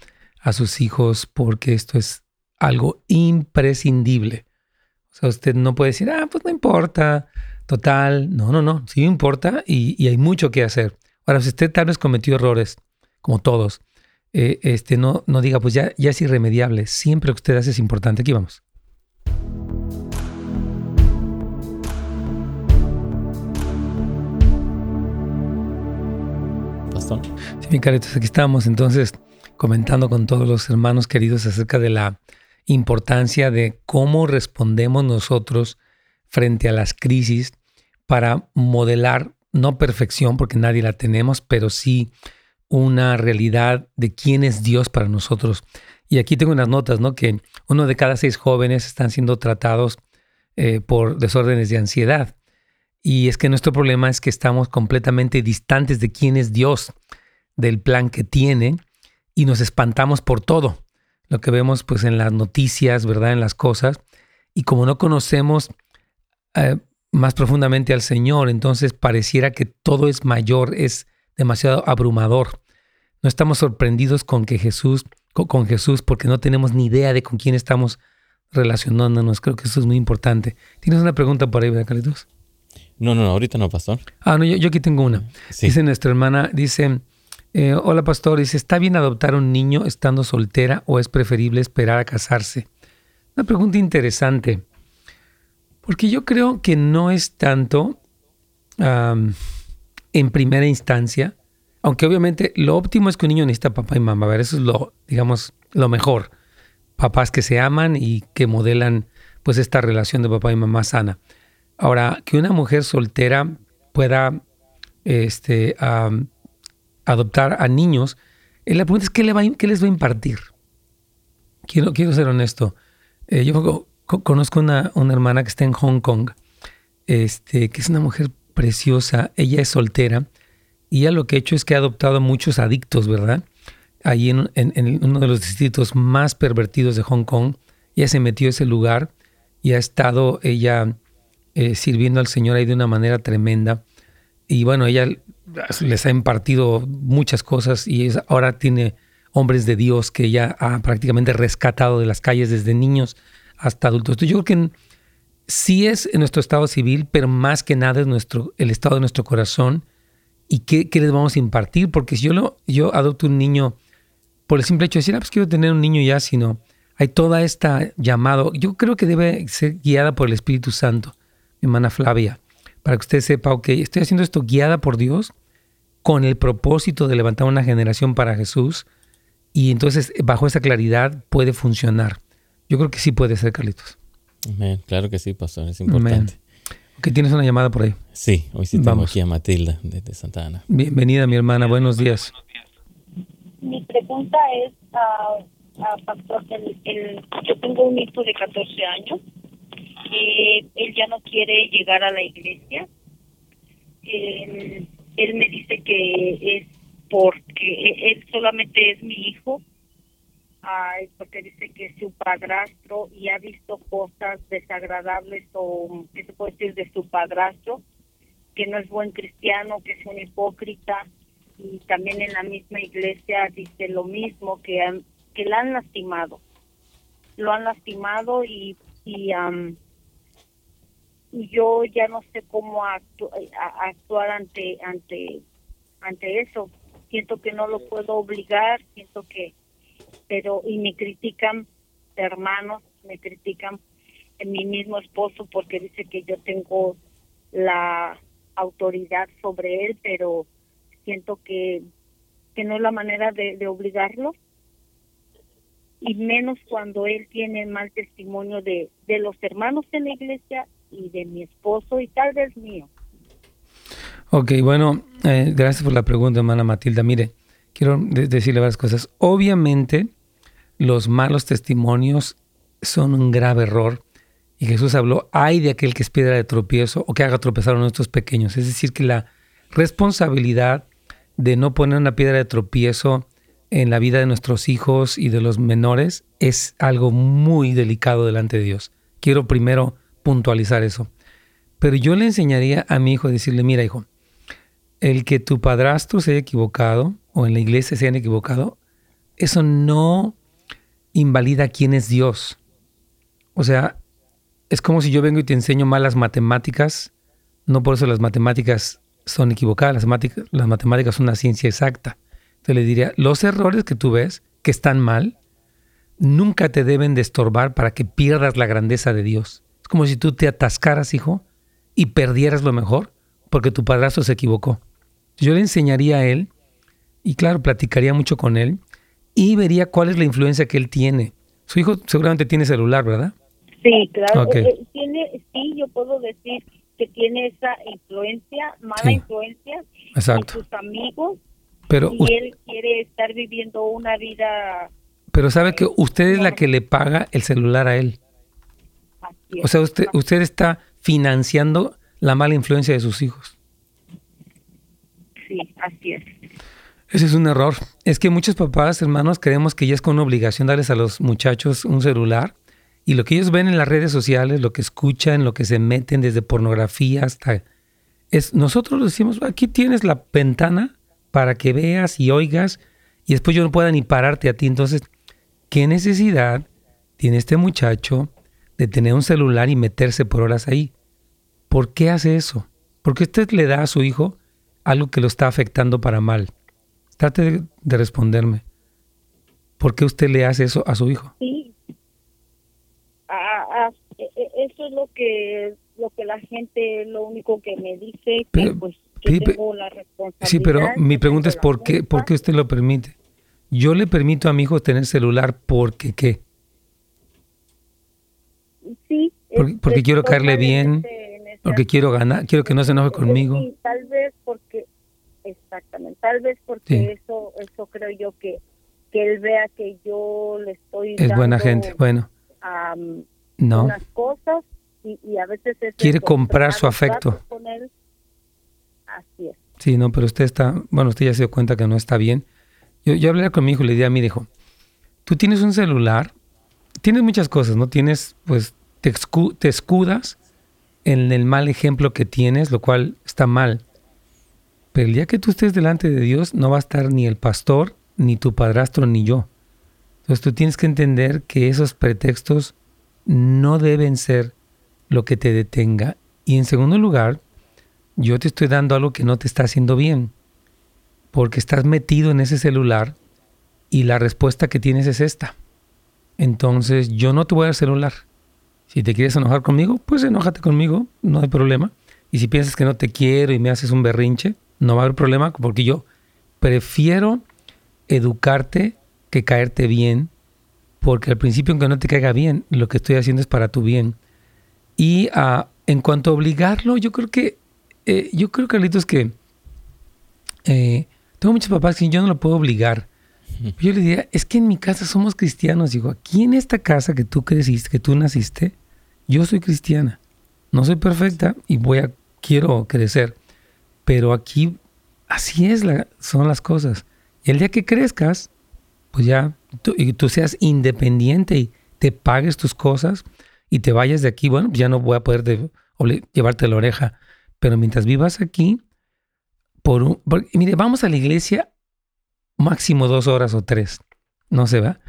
a sus hijos, porque esto es algo imprescindible. O sea, usted no puede decir, ah, pues no importa, total. No, no, no, sí importa y, hay mucho que hacer. Ahora, si usted tal vez cometió errores, como todos, eh, este, no, no diga, pues ya, ya es irremediable. Siempre lo que usted hace es importante. Aquí vamos. Pastor. Sí, mi caritos, aquí estamos entonces comentando con todos los hermanos queridos acerca de la importancia de cómo respondemos nosotros frente a las crisis para modelar, no perfección, porque nadie la tenemos, pero sí una realidad de quién es Dios para nosotros. Y aquí tengo unas notas, ¿no? Que uno de cada seis jóvenes están siendo tratados eh, por desórdenes de ansiedad. Y es que nuestro problema es que estamos completamente distantes de quién es Dios, del plan que tiene, y nos espantamos por todo. Lo que vemos pues en las noticias, ¿verdad? En las cosas. Y como no conocemos eh, más profundamente al Señor, entonces pareciera que todo es mayor, es demasiado abrumador. No estamos sorprendidos con que Jesús, con, Jesús, porque no tenemos ni idea de con quién estamos relacionándonos. Creo que eso es muy importante. ¿Tienes una pregunta por ahí, verdad, Carlitos? No, no, ahorita no, pastor. Ah, no, yo, aquí tengo una. Dice nuestra hermana, dice, eh, hola pastor, dice, ¿está bien adoptar un niño estando soltera o es preferible esperar a casarse? Una pregunta interesante, porque yo creo que no es tanto en primera instancia, aunque obviamente lo óptimo es que un niño necesita papá y mamá, a ver, eso es lo, digamos, lo mejor. Papás que se aman y que modelan pues esta relación de papá y mamá sana. Ahora, que una mujer soltera pueda este, adoptar a niños, eh, la pregunta es ¿qué, le va, qué les va a impartir? Quiero, quiero ser honesto. Eh, yo conozco una, una hermana que está en Hong Kong, este, que es una mujer preciosa. Ella es soltera y ella lo que ha hecho es que ha adoptado a muchos adictos, ¿verdad? ahí en, uno de los distritos más pervertidos de Hong Kong. Ella se metió a ese lugar y ha estado ella eh, sirviendo al Señor ahí de una manera tremenda. Y bueno, ella les ha impartido muchas cosas y ahora tiene hombres de Dios que ella ha prácticamente rescatado de las calles desde niños hasta adultos. Entonces, yo creo que sí es en nuestro estado civil, pero más que nada es nuestro, el estado de nuestro corazón y qué, les vamos a impartir. Porque si yo, lo, yo adopto un niño por el simple hecho de decir, ah, pues quiero tener un niño ya, sino hay toda esta llamado. Yo creo que debe ser guiada por el Espíritu Santo, mi hermana Flavia, para que usted sepa, ok, estoy haciendo esto guiada por Dios con el propósito de levantar una generación para Jesús y entonces bajo esa claridad puede funcionar. Yo creo que sí puede ser, Carlitos. Claro que sí, pastor, es importante. ¿Qué tienes una llamada por ahí? Sí, hoy sí tengo aquí a Matilda desde Santa Ana. Bienvenida, mi hermana, buenos días. Mi pregunta es, a Pastor, yo tengo un hijo de 14 años, y él ya no quiere llegar a la iglesia. Él, él me dice que es porque él solamente es mi hijo porque dice que es su padrastro y ha visto cosas desagradables o qué se puede decir de su padrastro, que no es buen cristiano, que es un hipócrita y también en la misma iglesia dice lo mismo, que, han, que la han lastimado. Lo han lastimado y, y, yo ya no sé cómo actuar ante, ante, ante eso. Siento que no lo puedo obligar, siento que pero y me critican hermanos, me critican mi mismo esposo porque dice que yo tengo la autoridad sobre él, pero siento que, que no es la manera de, obligarlo y menos cuando él tiene mal testimonio de, de los hermanos en la iglesia y de mi esposo y tal vez mío. Ok, bueno, eh, gracias por la pregunta, hermana Matilda. Mire, quiero decirle varias cosas. Obviamente, los malos testimonios son un grave error. Y Jesús habló, ay de aquel que es piedra de tropiezo o que haga tropezar a nuestros pequeños. Es decir, que la responsabilidad de no poner una piedra de tropiezo en la vida de nuestros hijos y de los menores es algo muy delicado delante de Dios. Quiero primero puntualizar eso. Pero yo le enseñaría a mi hijo a decirle, mira hijo, el que tu padrastro se haya equivocado o en la iglesia se hayan equivocado, eso no invalida quién es Dios. O sea, es como si yo vengo y te enseño malas matemáticas, no por eso las matemáticas son equivocadas, las, matemáticas, las matemáticas son una ciencia exacta. Te le diría, los errores que tú ves, que están mal, nunca te deben de estorbar para que pierdas la grandeza de Dios. Es como si tú te atascaras, hijo, y perdieras lo mejor porque tu padrastro se equivocó. Yo le enseñaría a él, y claro, platicaría mucho con él, y vería cuál es la influencia que él tiene. Su hijo seguramente tiene celular, ¿verdad? Sí, claro. Eh, eh, tiene, sí, yo puedo decir que tiene esa influencia, mala influencia Exacto. sus amigos. Pero y él quiere estar viviendo una vida. Pero sabe que usted es la que le paga el celular a él. O sea, usted, usted está financiando la mala influencia de sus hijos. Sí, así es. Ese es un error. Es que muchos papás, hermanos, creemos que ya es con obligación darles a los muchachos un celular y lo que ellos ven en las redes sociales, lo que escuchan, lo que se meten desde pornografía hasta... Es, nosotros decimos, aquí tienes la ventana para que veas y oigas y después yo no pueda ni pararte a ti. Entonces, ¿qué necesidad tiene este muchacho de tener un celular y meterse por horas ahí? ¿Por qué hace eso? Porque usted le da a su hijo algo que lo está afectando para mal. Trate de, responderme. ¿Por qué usted le hace eso a su hijo? Sí. Ah, ah, e, e, eso es lo que lo que la gente lo único que me dice que pues tengo la responsabilidad. Sí, pero mi pregunta es por qué por qué usted lo permite. Yo le permito a mi hijo tener celular porque qué? Sí, porque, quiero caerle bien, porque quiero ganar, quiero que no se enoje conmigo. Sí, tal vez porque Exactamente, tal vez porque eso eso creo yo que que él vea que yo le estoy es buena gente, bueno. no. unas cosas y, a veces quiere comprar su afecto. Con él. Así es. Sí, no, pero usted está, bueno, usted ya se dio cuenta que no está bien. Yo, yo hablé con mi hijo y le dije, mira hijo, tú tienes un celular, tienes muchas cosas, ¿no? Tienes, pues, te, te escudas en el mal ejemplo que tienes, lo cual está mal. Pero el día que tú estés delante de Dios, no va a estar ni el pastor, ni tu padrastro, ni yo. Entonces tú tienes que entender que esos pretextos no deben ser lo que te detenga. Y en segundo lugar, yo te estoy dando algo que no te está haciendo bien, porque estás metido en ese celular y la respuesta que tienes es esta. Entonces yo no te voy a dar celular. Si te quieres enojar conmigo, pues enójate conmigo, no hay problema. Y si piensas que no te quiero y me haces un berrinche, no va a haber problema porque yo prefiero educarte que caerte bien, porque al principio aunque no te caiga bien, lo que estoy haciendo es para tu bien. Y uh, en cuanto a obligarlo, yo creo que, eh, yo creo, Carlitos, que eh, tengo muchos papás que yo no lo puedo obligar. Yo le diría, es que en mi casa somos cristianos. Digo, aquí en esta casa que tú creciste, que tú naciste, yo soy cristiana. No soy perfecta y voy a, quiero crecer. Pero aquí, así es, la, son las cosas. Y el día que crezcas, pues ya, tú, y tú seas independiente y te pagues tus cosas y te vayas de aquí, bueno, ya no voy a poder llevarte la oreja. Pero mientras vivas aquí, por, un, mire, vamos a la iglesia máximo dos horas o tres, no se va.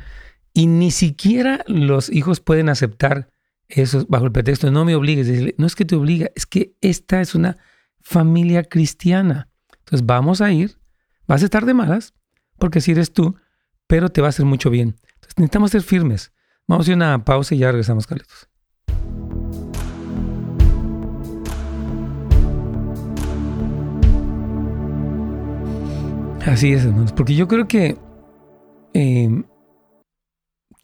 Y ni siquiera los hijos pueden aceptar eso bajo el pretexto, no me obligues, no es que te obliga, es que esta es una familia cristiana. Entonces vamos a ir, vas a estar de malas, porque si eres tú, pero te va a hacer mucho bien. Entonces necesitamos ser firmes. Vamos a ir a una pausa y ya regresamos, Carlitos. Así es, hermanos, porque yo creo que em,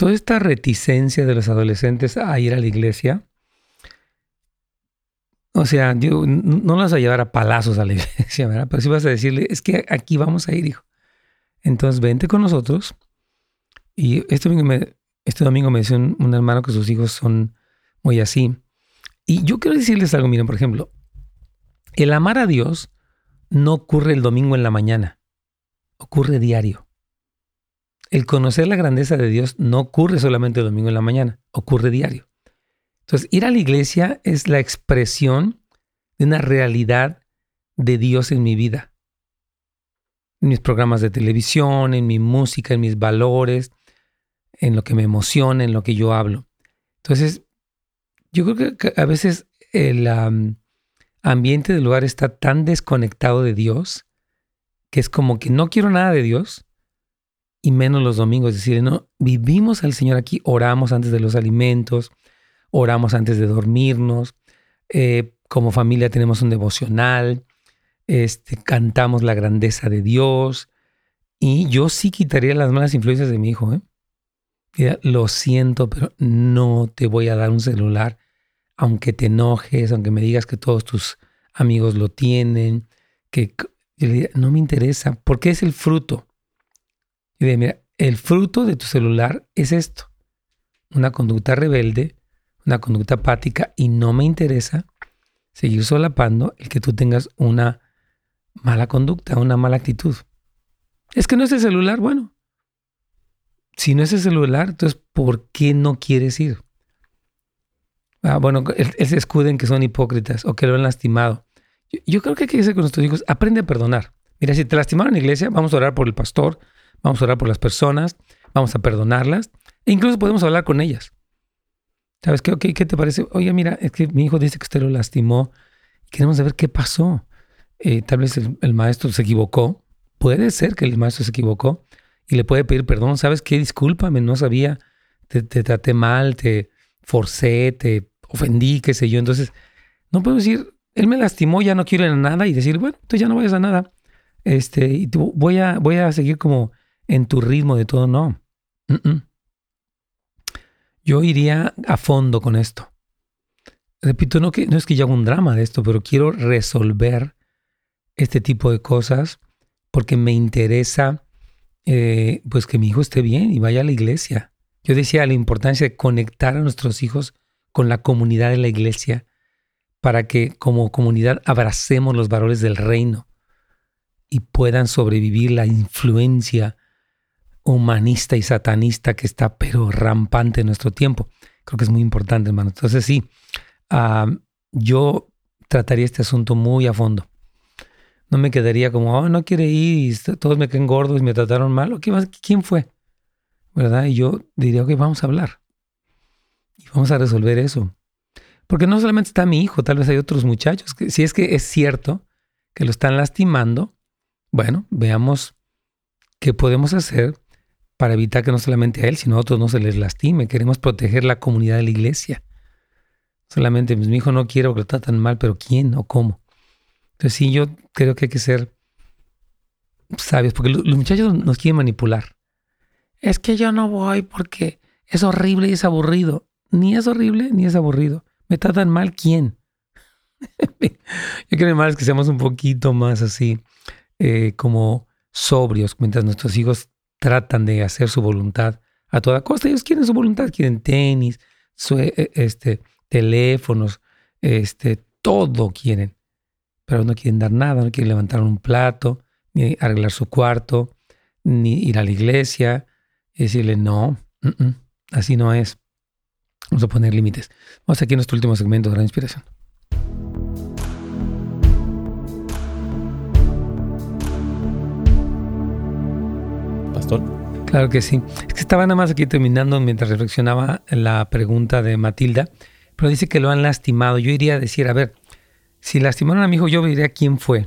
toda esta reticencia de los adolescentes a ir a la iglesia, o sea, no las vas a llevar a palazos a la iglesia, ¿verdad? Pero sí vas a decirle, es que aquí vamos a ir, hijo. Entonces, vente con nosotros. Y este domingo me, este un, un hermano que sus hijos son muy así. Y yo quiero decirles algo, miren, por ejemplo, el amar a Dios no ocurre el domingo en la mañana ocurre diario. El conocer la grandeza de Dios no ocurre solamente el domingo en la mañana, ocurre diario. Entonces, ir a la iglesia es la expresión de una realidad de Dios en mi vida. En mis programas de televisión, en mi música, en mis valores, en lo que me emociona, en lo que yo hablo. Entonces, yo creo que a veces el ambiente del lugar está tan desconectado de Dios que es como que no quiero nada de Dios y menos los domingos. Es decir, no, vivimos al Señor aquí, oramos antes de los alimentos, oramos antes de dormirnos, eh, como familia tenemos un devocional, este, cantamos la grandeza de Dios y yo sí quitaría las malas influencias de mi hijo. ¿eh? lo siento, pero no te voy a dar un celular, aunque te enojes, aunque me digas que todos tus amigos lo tienen, que no me interesa, porque es el fruto. Y le mira, el fruto de tu celular es esto. Una conducta rebelde, una conducta apática, y no me interesa seguir solapando el que tú tengas una mala conducta, una mala actitud. Es que no es el celular, bueno. Si no es el celular, entonces, ¿por qué no quieres ir? Ah, bueno, se escuden que son hipócritas o que lo han lastimado. Yo, creo que hay que decir con nuestros hijos, aprende a perdonar. Mira, si te lastimaron en la iglesia, vamos a orar por el pastor, vamos a orar por las personas, vamos a perdonarlas, e incluso podemos hablar con ellas. ¿Sabes qué? ¿qué te parece? Oye, mira, es que mi hijo dice que usted lo lastimó. Queremos saber qué pasó. Eh, tal vez el, maestro se equivocó. Puede ser que el maestro se equivocó y le puede pedir perdón. ¿Sabes qué? Discúlpame, no sabía. Te, traté mal, te forcé, te ofendí, qué sé yo. Entonces, no podemos decir, él me lastimó, ya no quiero ir a nada y decir, bueno, entonces ya no vayas a nada. Este, y voy a, voy a seguir como en tu ritmo de todo, no. Yo iría a fondo con esto. Repito, no, es que yo haga un drama de esto, pero quiero resolver este tipo de cosas porque me interesa eh, pues que mi hijo esté bien y vaya a la iglesia. Yo decía la importancia de conectar a nuestros hijos con la comunidad de la iglesia para que como comunidad abracemos los valores del reino y puedan sobrevivir la influencia humanista y satanista que está pero rampante en nuestro tiempo. Creo que es muy importante, hermano. Entonces sí, ah, yo trataría este asunto muy a fondo. No me quedaría como, oh, no quiere ir y todos me quedan gordos y me trataron mal. ¿Quién fue? ¿Verdad? Y yo diría, ok, vamos a hablar. Y vamos a resolver eso. Porque no solamente está mi hijo, tal vez hay otros muchachos. Que, si es que es cierto que lo están lastimando, bueno, veamos qué podemos hacer para evitar que no solamente a él, sino a otros no se les lastime. Queremos proteger la comunidad de la iglesia. Solamente, pues, mi hijo no quiere que lo tratan mal, pero ¿quién o cómo? Entonces sí, yo creo que hay que ser sabios, porque los muchachos nos quieren manipular. Es que yo no voy porque es horrible y es aburrido. Ni es horrible ni es aburrido. ¿Me tratan mal quién? yo creo más que seamos un poquito más así, eh, como sobrios, mientras nuestros hijos tratan de hacer su voluntad a toda costa. Ellos quieren su voluntad, quieren tenis, e, este, teléfonos, este, todo quieren. Pero no quieren dar nada, no quieren levantar un plato, ni arreglar su cuarto, ni ir a la iglesia y decirle no, así no es. Vamos a poner límites. Vamos aquí a nuestro último segmento de la inspiración. Claro que sí. Es que estaba nada más aquí terminando mientras reflexionaba la pregunta de Matilda, pero dice que lo han lastimado. Yo iría a decir, a ver, si lastimaron a mi hijo, yo diría quién fue.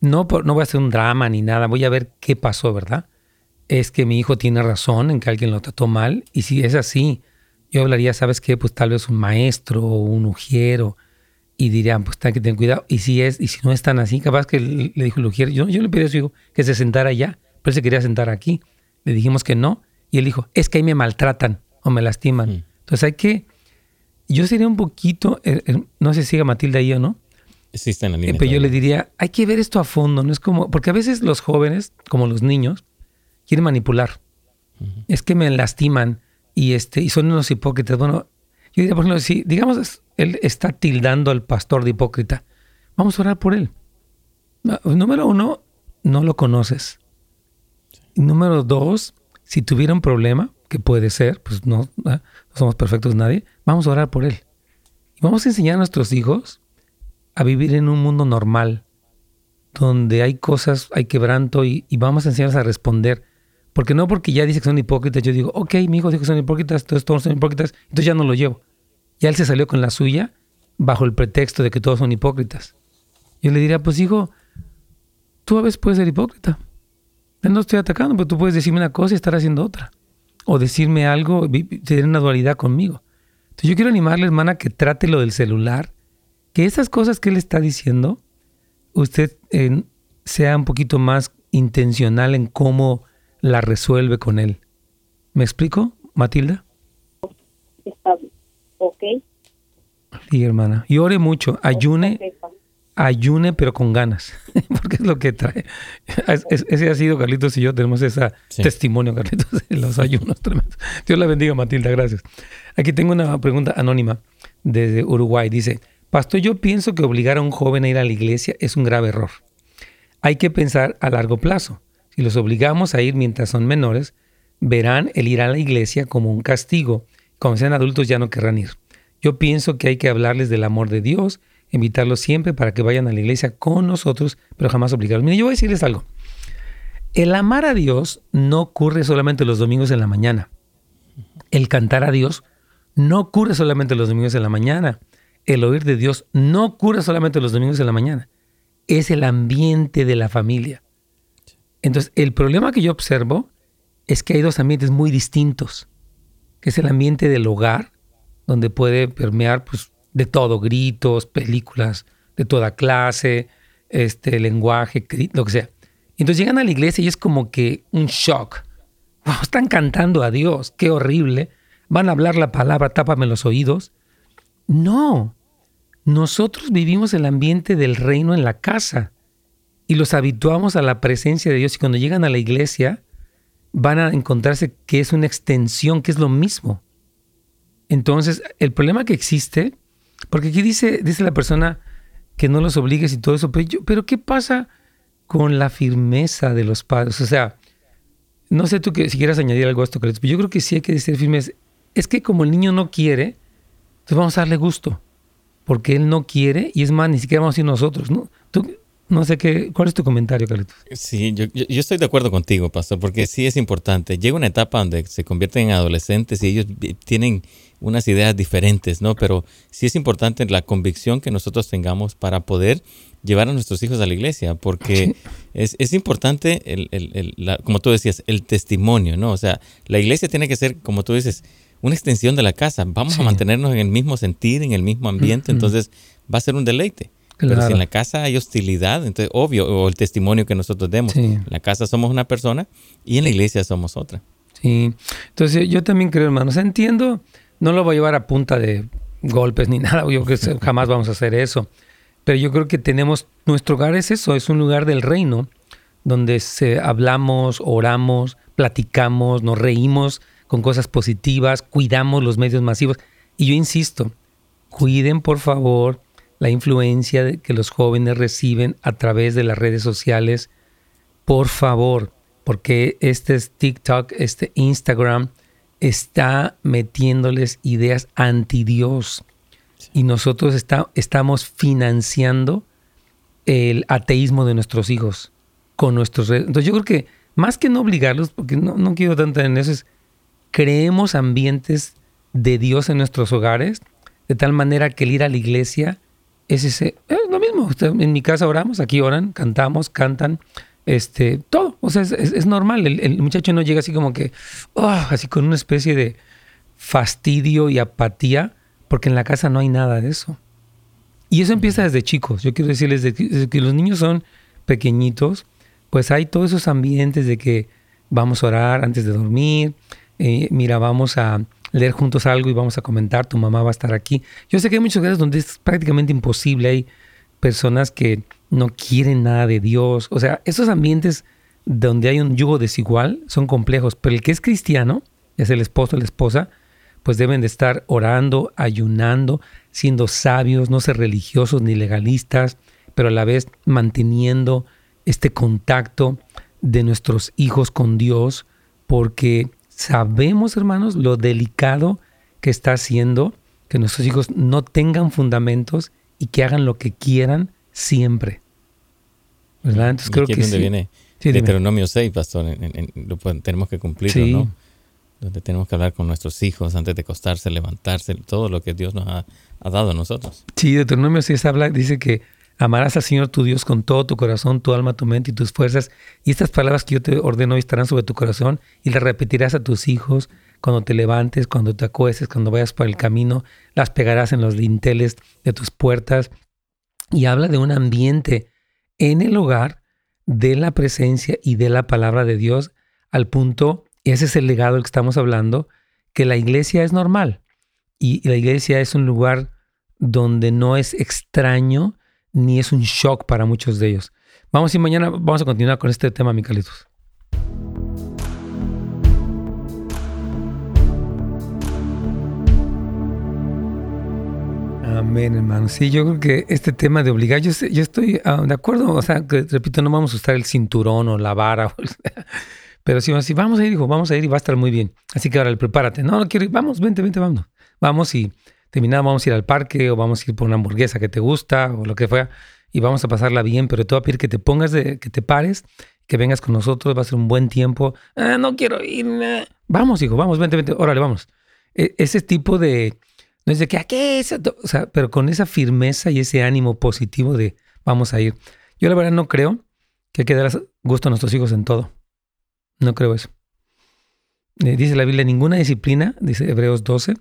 No, no voy a hacer un drama ni nada, voy a ver qué pasó, ¿verdad? Es que mi hijo tiene razón en que alguien lo trató mal, y si es así, yo hablaría, ¿sabes qué? Pues tal vez un maestro o un ujiero, y dirían, pues hay que cuidado. Y si es, y si no es tan así, capaz que le, dijo el ujiero, yo, yo le pedí a su hijo que se sentara allá, pero él se quería sentar aquí. Le dijimos que no y él dijo, es que ahí me maltratan o me lastiman. Mm. Entonces hay que, yo sería un poquito, eh, eh, no sé si siga Matilda ahí o no. Sí, está en la línea. pero yo le diría, hay que ver esto a fondo, no es como, porque a veces los jóvenes, como los niños, quieren manipular. Es que me lastiman y, este, y son unos hipócritas. Bueno, yo diría, por ejemplo, si digamos él está tildando al pastor de hipócrita, vamos a orar por él. Número uno, no lo conoces. Número dos, si tuviera un problema, que puede ser, pues no, no somos perfectos nadie, vamos a orar por él. Y vamos a enseñar a nuestros hijos a vivir en un mundo normal, donde hay cosas, hay quebranto y, vamos a enseñarles a responder. Porque no porque ya dice que son hipócritas, yo digo, ok, mi hijo dijo que son hipócritas, entonces todos son hipócritas, entonces ya no lo llevo. Ya él se salió con la suya bajo el pretexto de que todos son hipócritas. Yo le diría, pues hijo, tú a veces puedes ser hipócrita. No estoy atacando, pero tú puedes decirme una cosa y estar haciendo otra. O decirme algo, tener una dualidad conmigo. Entonces yo quiero animarle, hermana, que trate lo del celular, que esas cosas que él está diciendo, usted eh, sea un poquito más intencional en cómo la resuelve con él. ¿Me explico, Matilda? Está bien. Ok. Sí, hermana. Y ore mucho, ayune ayune pero con ganas, porque es lo que trae. ese ha sido Carlitos y yo, tenemos ese testimonio, Carlitos, de los ayunos tremendos. Dios la bendiga, Matilda, gracias. Aquí tengo una pregunta anónima desde Uruguay. Dice, Pastor, yo pienso que obligar a un joven a ir a la iglesia es un grave error. Hay que pensar a largo plazo. Si los obligamos a ir mientras son menores, verán el ir a la iglesia como un castigo. Cuando sean adultos ya no querrán ir. Yo pienso que hay que hablarles del amor de Dios invitarlos siempre para que vayan a la iglesia con nosotros, pero jamás obligarlos. Mire, yo voy a decirles algo. El amar a Dios no ocurre solamente los domingos en la mañana. El cantar a Dios no ocurre solamente los domingos en la mañana. El oír de Dios no ocurre solamente los domingos en la mañana. Es el ambiente de la familia. Entonces, el problema que yo observo es que hay dos ambientes muy distintos, que es el ambiente del hogar, donde puede permear pues, de todo, gritos, películas de toda clase, este lenguaje, lo que sea. Entonces llegan a la iglesia y es como que un shock. están cantando a Dios, qué horrible. Van a hablar la palabra, tápame los oídos. No, nosotros vivimos el ambiente del reino en la casa y los habituamos a la presencia de Dios y cuando llegan a la iglesia van a encontrarse que es una extensión, que es lo mismo. Entonces, el problema que existe porque aquí dice, dice la persona que no los obligues y todo eso, pero, pero ¿qué pasa con la firmeza de los padres? O sea, no sé tú que, si quieras añadir algo a esto, pero yo creo que sí hay que ser firmes. Es que como el niño no quiere, entonces vamos a darle gusto, porque él no quiere y es más, ni siquiera vamos a ir nosotros. ¿no? ¿Tú, no sé qué, ¿cuál es tu comentario, Carlitos? Sí, yo, yo, estoy de acuerdo contigo, Pastor, porque sí es importante. Llega una etapa donde se convierten en adolescentes y ellos tienen unas ideas diferentes, ¿no? Pero sí es importante la convicción que nosotros tengamos para poder llevar a nuestros hijos a la iglesia, porque es, es, importante, el, el, la, como tú decías, el testimonio, ¿no? O sea, la iglesia tiene que ser, como tú dices, una extensión de la casa. Vamos sí. a mantenernos en el mismo sentir, en el mismo ambiente, entonces va a ser un deleite. Claro. Pero si en la casa hay hostilidad, entonces obvio, o el testimonio que nosotros demos. Sí. En la casa somos una persona y en la iglesia somos otra. Sí, entonces yo también creo, hermanos, entiendo, no lo voy a llevar a punta de golpes ni nada, yo creo que jamás vamos a hacer eso. Pero yo creo que tenemos, nuestro hogar es eso, es un lugar del reino, donde se, hablamos, oramos, platicamos, nos reímos con cosas positivas, cuidamos los medios masivos. Y yo insisto, cuiden por favor la influencia que los jóvenes reciben a través de las redes sociales, por favor, porque este es TikTok, este Instagram, está metiéndoles ideas anti Dios. Y nosotros está, estamos financiando el ateísmo de nuestros hijos con nuestros redes. Entonces yo creo que más que no obligarlos, porque no, no quiero tanto en eso, es creemos ambientes de Dios en nuestros hogares, de tal manera que el ir a la iglesia es ese, es lo mismo. En mi casa oramos, aquí oran, cantamos, cantan, este, todo. O sea, es, es, normal. El, muchacho no llega así como que, oh, así con una especie de fastidio y apatía, porque en la casa no hay nada de eso. Y eso empieza desde chicos. Yo quiero decirles, desde que los niños son pequeñitos, pues hay todos esos ambientes de que vamos a orar antes de dormir, eh, mira, vamos a leer juntos algo y vamos a comentar, tu mamá va a estar aquí. Yo sé que hay muchos lugares donde es prácticamente imposible, hay personas que no quieren nada de Dios, o sea, esos ambientes donde hay un yugo desigual son complejos, pero el que es cristiano, es el esposo o la esposa, pues deben de estar orando, ayunando, siendo sabios, no ser religiosos ni legalistas, pero a la vez manteniendo este contacto de nuestros hijos con Dios, porque sabemos, hermanos, lo delicado que está haciendo que nuestros hijos no tengan fundamentos y que hagan lo que quieran siempre. ¿Verdad? Entonces creo que sí. viene sí, Deuteronomio 6, pastor, en, en, en, lo tenemos que cumplirlo, sí. ¿no? Donde tenemos que hablar con nuestros hijos antes de acostarse, levantarse, todo lo que Dios nos ha, ha dado a nosotros. Sí, Deuteronomio 6 habla, dice que Amarás al Señor tu Dios con todo tu corazón, tu alma, tu mente y tus fuerzas. Y estas palabras que yo te ordeno hoy estarán sobre tu corazón y las repetirás a tus hijos cuando te levantes, cuando te acuestes, cuando vayas por el camino. Las pegarás en los dinteles de tus puertas. Y habla de un ambiente en el hogar de la presencia y de la palabra de Dios al punto, ese es el legado del que estamos hablando, que la iglesia es normal. Y la iglesia es un lugar donde no es extraño, ni es un shock para muchos de ellos. Vamos y mañana vamos a continuar con este tema, Micalitos. Amén, hermano. Sí, yo creo que este tema de obligar, yo, estoy uh, de acuerdo, o sea, que, repito, no vamos a usar el cinturón o la vara, pero si sí, vamos a ir, hijo, vamos a ir y va a estar muy bien. Así que ahora prepárate. No, no quiero ir, vamos, vente, vente, vamos. Vamos y terminado vamos a ir al parque o vamos a ir por una hamburguesa que te gusta o lo que fuera y vamos a pasarla bien, pero te a pedir que te pongas, de, que te pares, que vengas con nosotros, va a ser un buen tiempo. Ah, no quiero irme. Vamos, hijo, vamos, vente, vente, órale, vamos. E ese tipo de, no es de que, ¿a qué es? O sea, pero con esa firmeza y ese ánimo positivo de vamos a ir. Yo la verdad no creo que hay que dar gusto a nuestros hijos en todo. No creo eso. Eh, dice la Biblia, ninguna disciplina, dice Hebreos 12,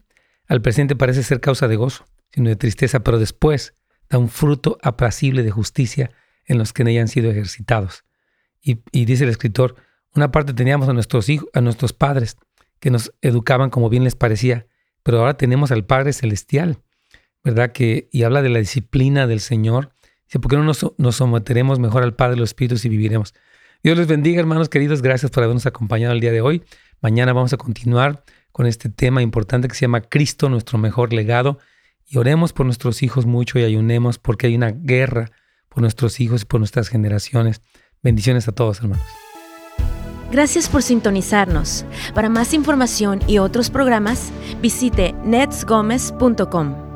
al presente parece ser causa de gozo, sino de tristeza, pero después da un fruto apacible de justicia en los que en ella han sido ejercitados. Y, dice el escritor, una parte teníamos a nuestros hijos, a nuestros padres, que nos educaban como bien les parecía, pero ahora tenemos al Padre Celestial, ¿verdad? Que, y habla de la disciplina del Señor. Dice, ¿por qué no nos, nos someteremos mejor al Padre de los Espíritus y viviremos? Dios les bendiga, hermanos queridos. Gracias por habernos acompañado el día de hoy. Mañana vamos a continuar con este tema importante que se llama Cristo, nuestro mejor legado. Y oremos por nuestros hijos mucho y ayunemos porque hay una guerra por nuestros hijos y por nuestras generaciones. Bendiciones a todos, hermanos. Gracias por sintonizarnos. Para más información y otros programas, visite netsgomez.com.